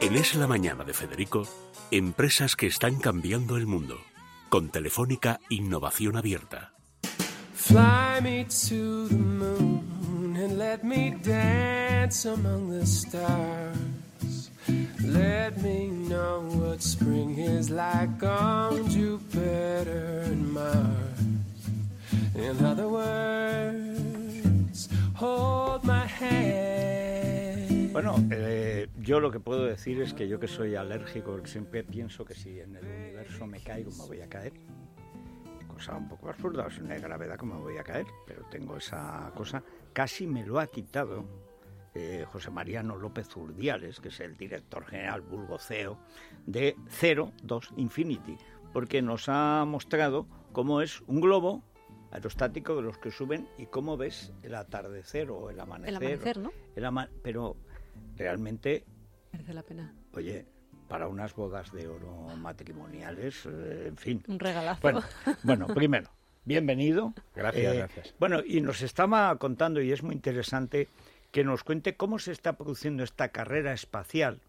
En Es la Mañana de Federico, empresas que están cambiando el mundo. Con Telefónica Innovación Abierta. Fly me to the moon and let me dance among the stars. Let me know what spring is like on Jupiter and Mars. In other words, hold my hand. Bueno, eh, yo lo que puedo decir es que yo que soy alérgico, siempre pienso que si en el universo me caigo me voy a caer. Cosa un poco absurda, es una gravedad que me voy a caer, pero tengo esa cosa. Casi me lo ha quitado eh, José Mariano López Urdiales, que es el director general vulgo CEO de Zero Dos Infinity, porque nos ha mostrado cómo es un globo aerostático de los que suben y cómo ves el atardecer o el amanecer. El amanecer, ¿no? El ama- pero realmente, Merece la pena. oye, para unas bodas de oro matrimoniales, eh, en fin. Un regalazo. Bueno, bueno, primero, bienvenido. Eh, Gracias, gracias. Bueno, y nos estaba contando, y es muy interesante, que nos cuente cómo se está produciendo esta carrera espacial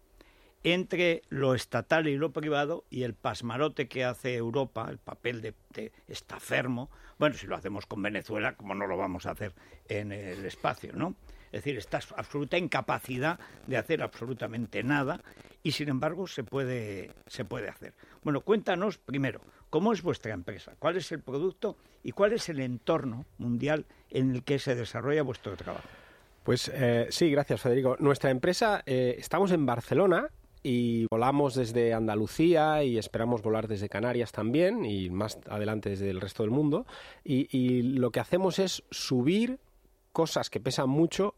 entre lo estatal y lo privado y el pasmarote que hace Europa, el papel de, de estafermo. Bueno, si lo hacemos con Venezuela, como no lo vamos a hacer en el espacio, ¿no? Es decir, esta absoluta incapacidad de hacer absolutamente nada y sin embargo se puede, se puede hacer. Bueno, cuéntanos primero, ¿cómo es vuestra empresa? ¿Cuál es el producto y cuál es el entorno mundial en el que se desarrolla vuestro trabajo? Pues eh, sí, gracias Federico. Nuestra empresa, eh, estamos en Barcelona y volamos desde Andalucía y esperamos volar desde Canarias también y más adelante desde el resto del mundo. Y, y lo que hacemos es subir cosas que pesan mucho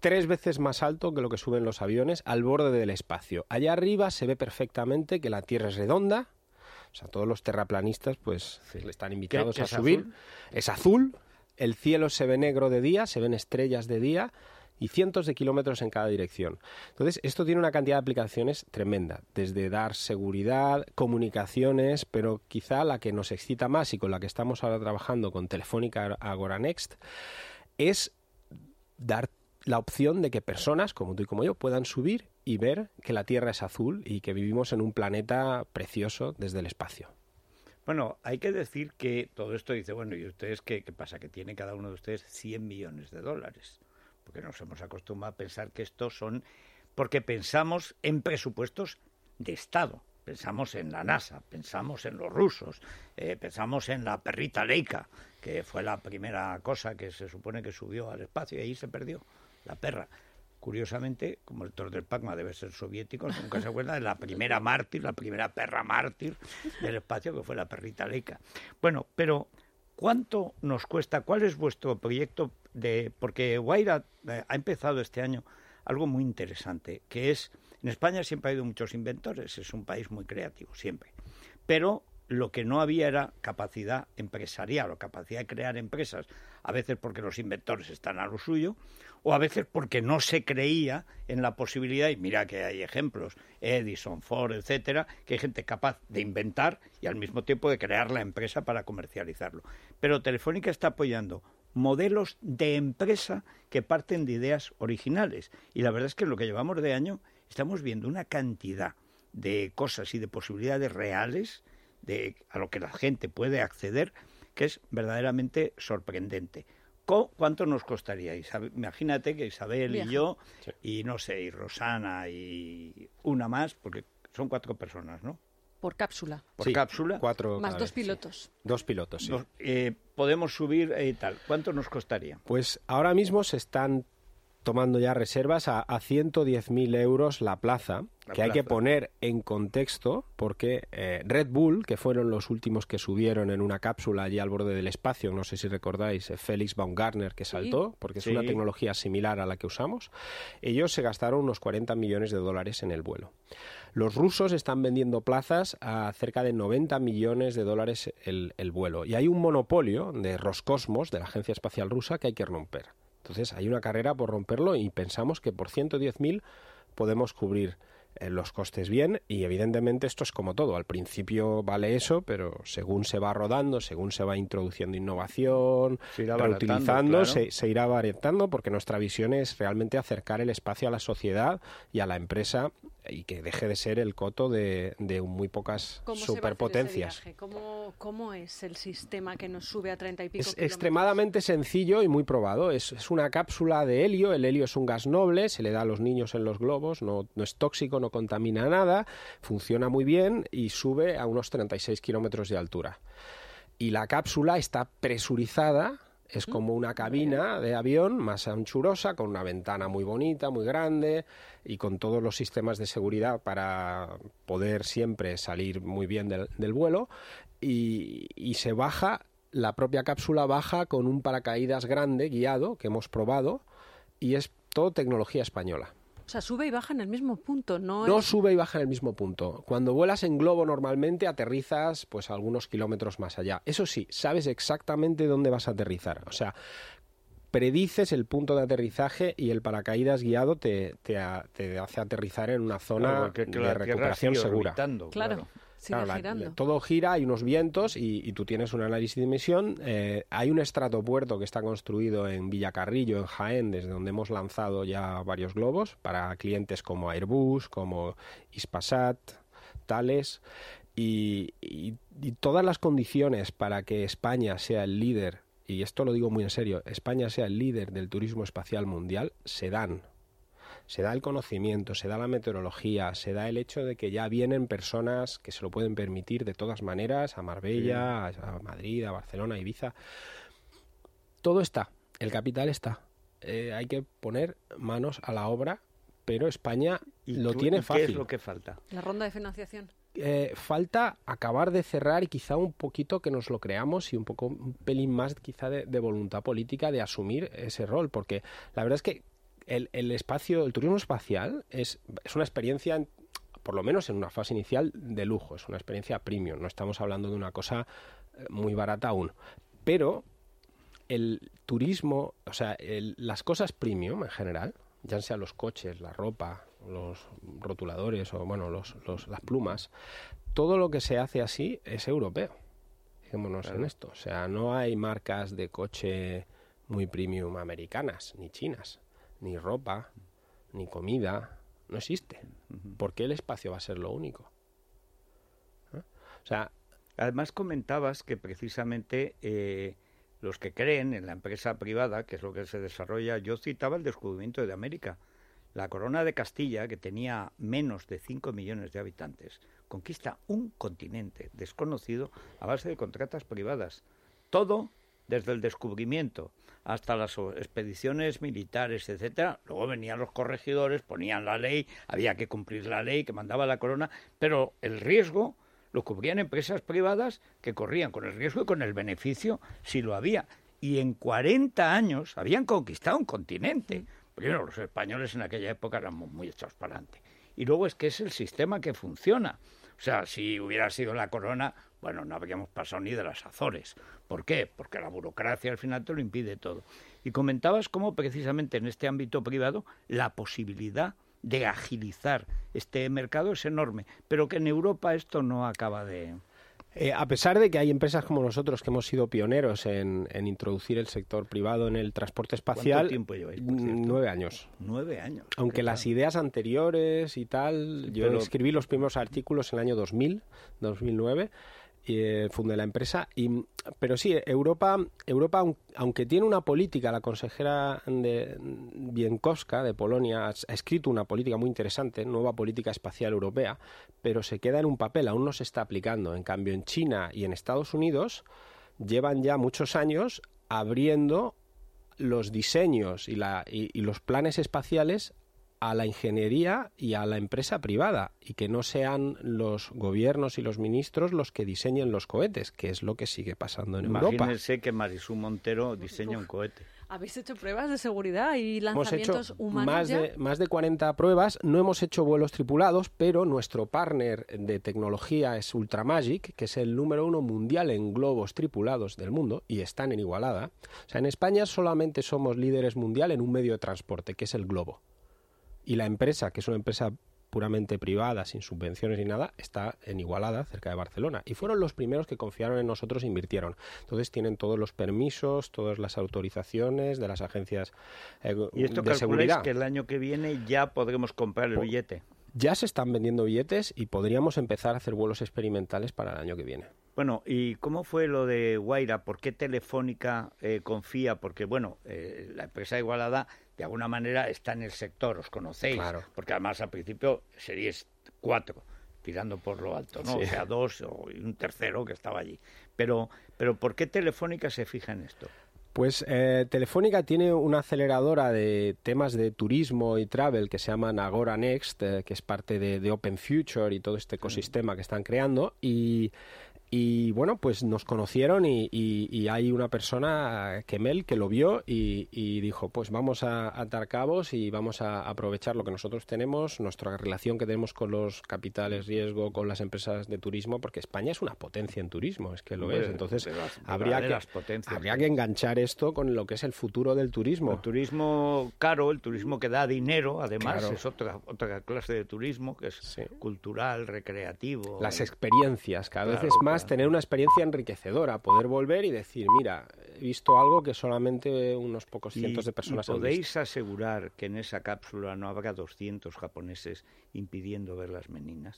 tres veces más alto que lo que suben los aviones al borde del espacio. Allá arriba se ve perfectamente que la Tierra es redonda. O sea, todos los terraplanistas pues están invitados a es subir. azul? Es azul, el cielo se ve negro de día, se ven estrellas de día y cientos de kilómetros en cada dirección. Entonces, esto tiene una cantidad de aplicaciones tremenda, desde dar seguridad, comunicaciones, pero quizá la que nos excita más y con la que estamos ahora trabajando con Telefónica Agora Next es dar la opción de que personas como tú y como yo puedan subir y ver que la Tierra es azul y que vivimos en un planeta precioso desde el espacio. Bueno, hay que decir que todo esto dice, bueno, ¿y ustedes qué, pasa? Que tiene cada uno de ustedes 100 millones de dólares. Porque nos hemos acostumbrado a pensar que estos son... Porque pensamos en presupuestos de Estado. Pensamos en la NASA, pensamos en los rusos, eh, pensamos en la perrita Leica, que fue la primera cosa que se supone que subió al espacio y ahí se perdió, la perra. Curiosamente, como el Tor del Pacma debe ser soviético, nunca se acuerda de la primera mártir, la primera perra mártir del espacio, que fue la perrita Leica. Bueno, pero ¿cuánto nos cuesta? ¿Cuál es vuestro proyecto de...? Porque Guaira eh, ha empezado este año algo muy interesante, que es... En España siempre ha habido muchos inventores, es un país muy creativo, siempre. Pero lo que no había era capacidad empresarial o capacidad de crear empresas, a veces porque los inventores están a lo suyo, o a veces porque no se creía en la posibilidad, y mira que hay ejemplos, Edison, Ford, etcétera, que hay gente capaz de inventar y al mismo tiempo de crear la empresa para comercializarlo. Pero Telefónica está apoyando modelos de empresa que parten de ideas originales. Y la verdad es que en lo que llevamos de año estamos viendo una cantidad de cosas y de posibilidades reales de a lo que la gente puede acceder que es verdaderamente sorprendente. Co- ¿Cuánto nos costaría? Imagínate que Isabel Viaje. y yo, y no sé, y Rosana y una más, porque son cuatro personas, ¿no? Por cápsula. Por Sí, cápsula. Cuatro Más dos vez, sí. pilotos. Dos pilotos, sí. Nos- eh, podemos subir y tal. ¿Cuánto nos costaría? Pues ahora mismo se están tomando ya reservas a, a 110.000 euros la plaza, La que hay que poner en contexto porque eh, Red Bull, que fueron los últimos que subieron en una cápsula allí al borde del espacio, no sé si recordáis, eh, Félix Baumgartner que saltó, porque es Sí. una tecnología similar a la que usamos, ellos se gastaron unos 40 millones de dólares en el vuelo. Los rusos están vendiendo plazas a cerca de 90 millones de dólares el, el vuelo. Y hay un monopolio de Roscosmos, de la Agencia Espacial Rusa, que hay que romper. Entonces hay una carrera por romperlo y pensamos que por 110.000 podemos cubrir eh, los costes bien y evidentemente esto es como todo. Al principio vale eso, pero según se va rodando, según se va introduciendo innovación, Se irá reutilizando, claro. se, se irá variando porque nuestra visión es realmente acercar el espacio a la sociedad y a la empresa y que deje de ser el coto de, de muy pocas ¿Cómo se va a hacer ese superpotencias. ¿Cómo, ¿Cómo es el sistema que nos sube a 30 y pico Es kilómetros? extremadamente sencillo y muy probado. Es, es una cápsula de helio. El helio es un gas noble, se le da a los niños en los globos, no, no es tóxico, no contamina nada, funciona muy bien y sube a unos 36 kilómetros de altura. Y la cápsula está presurizada, es como una cabina de avión más anchurosa, con una ventana muy bonita, muy grande y con todos los sistemas de seguridad para poder siempre salir muy bien del, del vuelo. Y, y se baja, la propia cápsula baja con un paracaídas grande, guiado, que hemos probado, y es todo tecnología española. O sea, sube y baja en el mismo punto, no, No es- sube y baja en el mismo punto. Cuando vuelas en globo normalmente aterrizas pues algunos kilómetros más allá. Eso sí, sabes exactamente dónde vas a aterrizar. O sea, predices el punto de aterrizaje y el paracaídas guiado te, te, te hace aterrizar en una zona Claro, que de recuperación segura. orbitando, Claro, Claro, la- todo gira, hay unos vientos y, y tú tienes un análisis de emisión. Eh, hay un estratopuerto que está construido en Villacarrillo, en Jaén, desde donde hemos lanzado ya varios globos para clientes como Airbus, como Ispasat, Thales. Y, y- y todas las condiciones para que España sea el líder, y esto lo digo muy en serio, España sea el líder del turismo espacial mundial, se dan se da el conocimiento, se da la meteorología, se da el hecho de que ya vienen personas que se lo pueden permitir de todas maneras a Marbella, a a Madrid, a Barcelona, a Ibiza. Todo está, el capital está. Eh, hay que poner manos a la obra, pero España ¿Y lo tú- tiene y fácil. ¿Qué es lo que falta? La ronda de financiación. Eh, falta acabar de cerrar y quizá un poquito que nos lo creamos y un poco un pelín más quizá de, de voluntad política de asumir ese rol, porque la verdad es que el, el espacio, el turismo espacial es, es una experiencia, en- por lo menos en una fase inicial, de lujo, es una experiencia premium, no estamos hablando de una cosa eh, muy barata aún, pero el turismo, o sea, el- las cosas premium en general, ya sean los coches, la ropa, los rotuladores o bueno, los, los- las plumas, todo lo que se hace así es europeo. Fijémonos en esto. O sea, no hay marcas de coche muy premium americanas, ni chinas, ni ropa, ni comida. No existe. ¿Por qué el espacio va a ser lo único? ¿Eh? O sea, Además comentabas que precisamente eh, los que creen en la empresa privada, que es lo que se desarrolla, yo citaba el descubrimiento de América. La corona de Castilla, que tenía menos de 5 millones de habitantes, conquista un continente desconocido a base de contratas privadas. Todo desde el descubrimiento hasta las expediciones militares, etcétera. Luego venían los corregidores, ponían la ley, había que cumplir la ley que mandaba la corona, pero el riesgo lo cubrían empresas privadas que corrían con el riesgo y con el beneficio si lo había. Y en 40 años habían conquistado un continente. Primero, los españoles en aquella época eran mu- muy echados para adelante. Y luego es que es el sistema que funciona. O sea, si hubiera sido la corona, bueno, no habríamos pasado ni de las Azores. ¿Por qué? Porque la burocracia al final te lo impide todo. Y comentabas cómo precisamente en este ámbito privado la posibilidad de agilizar este mercado es enorme, pero que en Europa esto no acaba de... Eh, a pesar de que hay empresas como nosotros que hemos sido pioneros en, en introducir el sector privado en el transporte espacial, ¿Cuánto tiempo lleváis, por cierto? nueve años. Nueve años. Aunque ¿Qué las ideas anteriores y tal, yo pero- escribí los primeros artículos en el año 2000, 2009, y eh, fundé la empresa. Y, pero sí, Europa, Europa, aun- aunque tiene una política, la consejera de Bienkowska de Polonia ha, escrito una política muy interesante, nueva política espacial europea, pero se queda en un papel, aún no se está aplicando. En cambio, en China y en Estados Unidos llevan ya muchos años abriendo los diseños y, la, y los planes espaciales a la ingeniería y a la empresa privada y que no sean los gobiernos y los ministros los que diseñen los cohetes, que es lo que sigue pasando en Europa. Imagínense que Marisú Montero diseña un cohete. ¿Habéis hecho pruebas de seguridad y Hemos hecho lanzamientos humanos más ya? de, más de 40 pruebas, no hemos hecho vuelos tripulados, pero nuestro partner de tecnología es Ultramagic, que es el número uno mundial en globos tripulados del mundo y están en Igualada. O sea, en España solamente somos líderes mundial en un medio de transporte, que es el globo. Y la empresa, que es una empresa puramente privada, sin subvenciones ni nada, está en Igualada, cerca de Barcelona. Y fueron los primeros que confiaron en nosotros e invirtieron. Entonces tienen todos los permisos, todas las autorizaciones de las agencias eh, Y esto de calculáis seguridad. que el año que viene ya podremos comprar el billete. Ya se están vendiendo billetes y podríamos empezar a hacer vuelos experimentales para el año que viene. Bueno, ¿y cómo fue lo de Guaira? ¿Por qué Telefónica eh, confía? Porque, bueno, eh, la empresa de Igualada de alguna manera está en el sector, os conocéis. Claro. Porque además al principio seríais cuatro, tirando por lo alto, ¿no? Sí. O sea, dos o- un tercero que estaba allí. Pero, pero ¿por qué Telefónica se fija en esto? Pues eh, Telefónica tiene una aceleradora de temas de turismo y travel que se llama Agora Next, eh, que es parte de, de Open Future y todo este ecosistema que están creando. Y, y, bueno, pues nos conocieron y, y- y hay una persona, Kemel, que lo vio y, y dijo, pues vamos a atar cabos y vamos a aprovechar lo que nosotros tenemos, nuestra relación que tenemos con los capitales riesgo, con las empresas de turismo, porque España es una potencia en turismo, es que lo es. Entonces, las habría que, habría que enganchar esto con lo que es el futuro del turismo. El turismo caro, el turismo que da dinero, además, Claro. es otra, otra clase de turismo que es Sí. cultural, recreativo. Las experiencias, cada vez es más tener una experiencia enriquecedora, poder volver y decir, mira, he visto algo que solamente unos pocos cientos Y- de personas y han podéis visto. asegurar que en esa cápsula no habrá 200 japoneses impidiendo ver las meninas?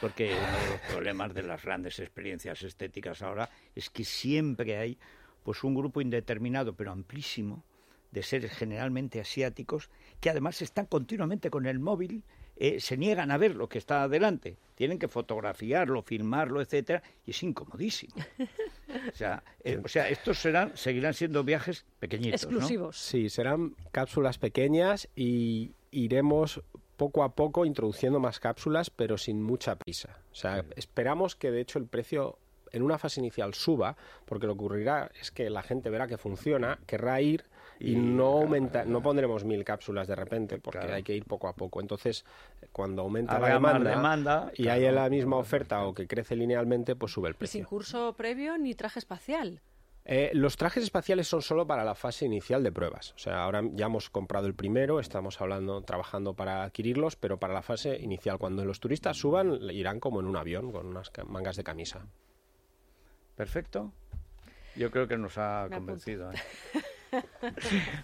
Porque uno de los problemas de las grandes experiencias estéticas ahora es que siempre hay pues un grupo indeterminado pero amplísimo de seres generalmente asiáticos que además están continuamente con el móvil eh, se niegan a ver lo que está adelante. Tienen que fotografiarlo, filmarlo, etcétera, y es incomodísimo. O sea, eh, o sea estos serán, seguirán siendo viajes pequeñitos. ¿no? Exclusivos. Sí, serán cápsulas pequeñas y iremos poco a poco introduciendo más cápsulas, pero sin mucha prisa. O sea, esperamos que de hecho el precio en una fase inicial suba, porque lo que ocurrirá es que la gente verá que funciona, querrá ir y, Y, no claro, aumenta, no pondremos mil cápsulas de repente, porque Claro. hay que ir poco a poco. Entonces, cuando aumenta la demanda, demanda, y claro. hay la misma oferta o que crece linealmente, pues sube el Y sin precio. curso previo ni traje espacial. Eh, los trajes espaciales son solo para la fase inicial de pruebas. O sea, ahora ya hemos comprado el primero, estamos hablando, trabajando para adquirirlos, pero para la fase inicial, cuando los turistas suban, irán como en un avión con unas mangas de camisa. Perfecto. Yo creo que nos ha Me convencido. ¿eh?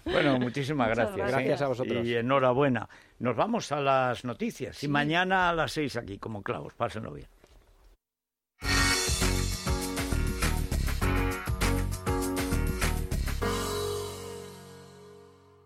bueno, muchísimas gracias. ¿eh? Gracias a vosotros. Y enhorabuena. Nos vamos a las noticias. Y mañana a las seis aquí, como clavos. Pásenlo bien.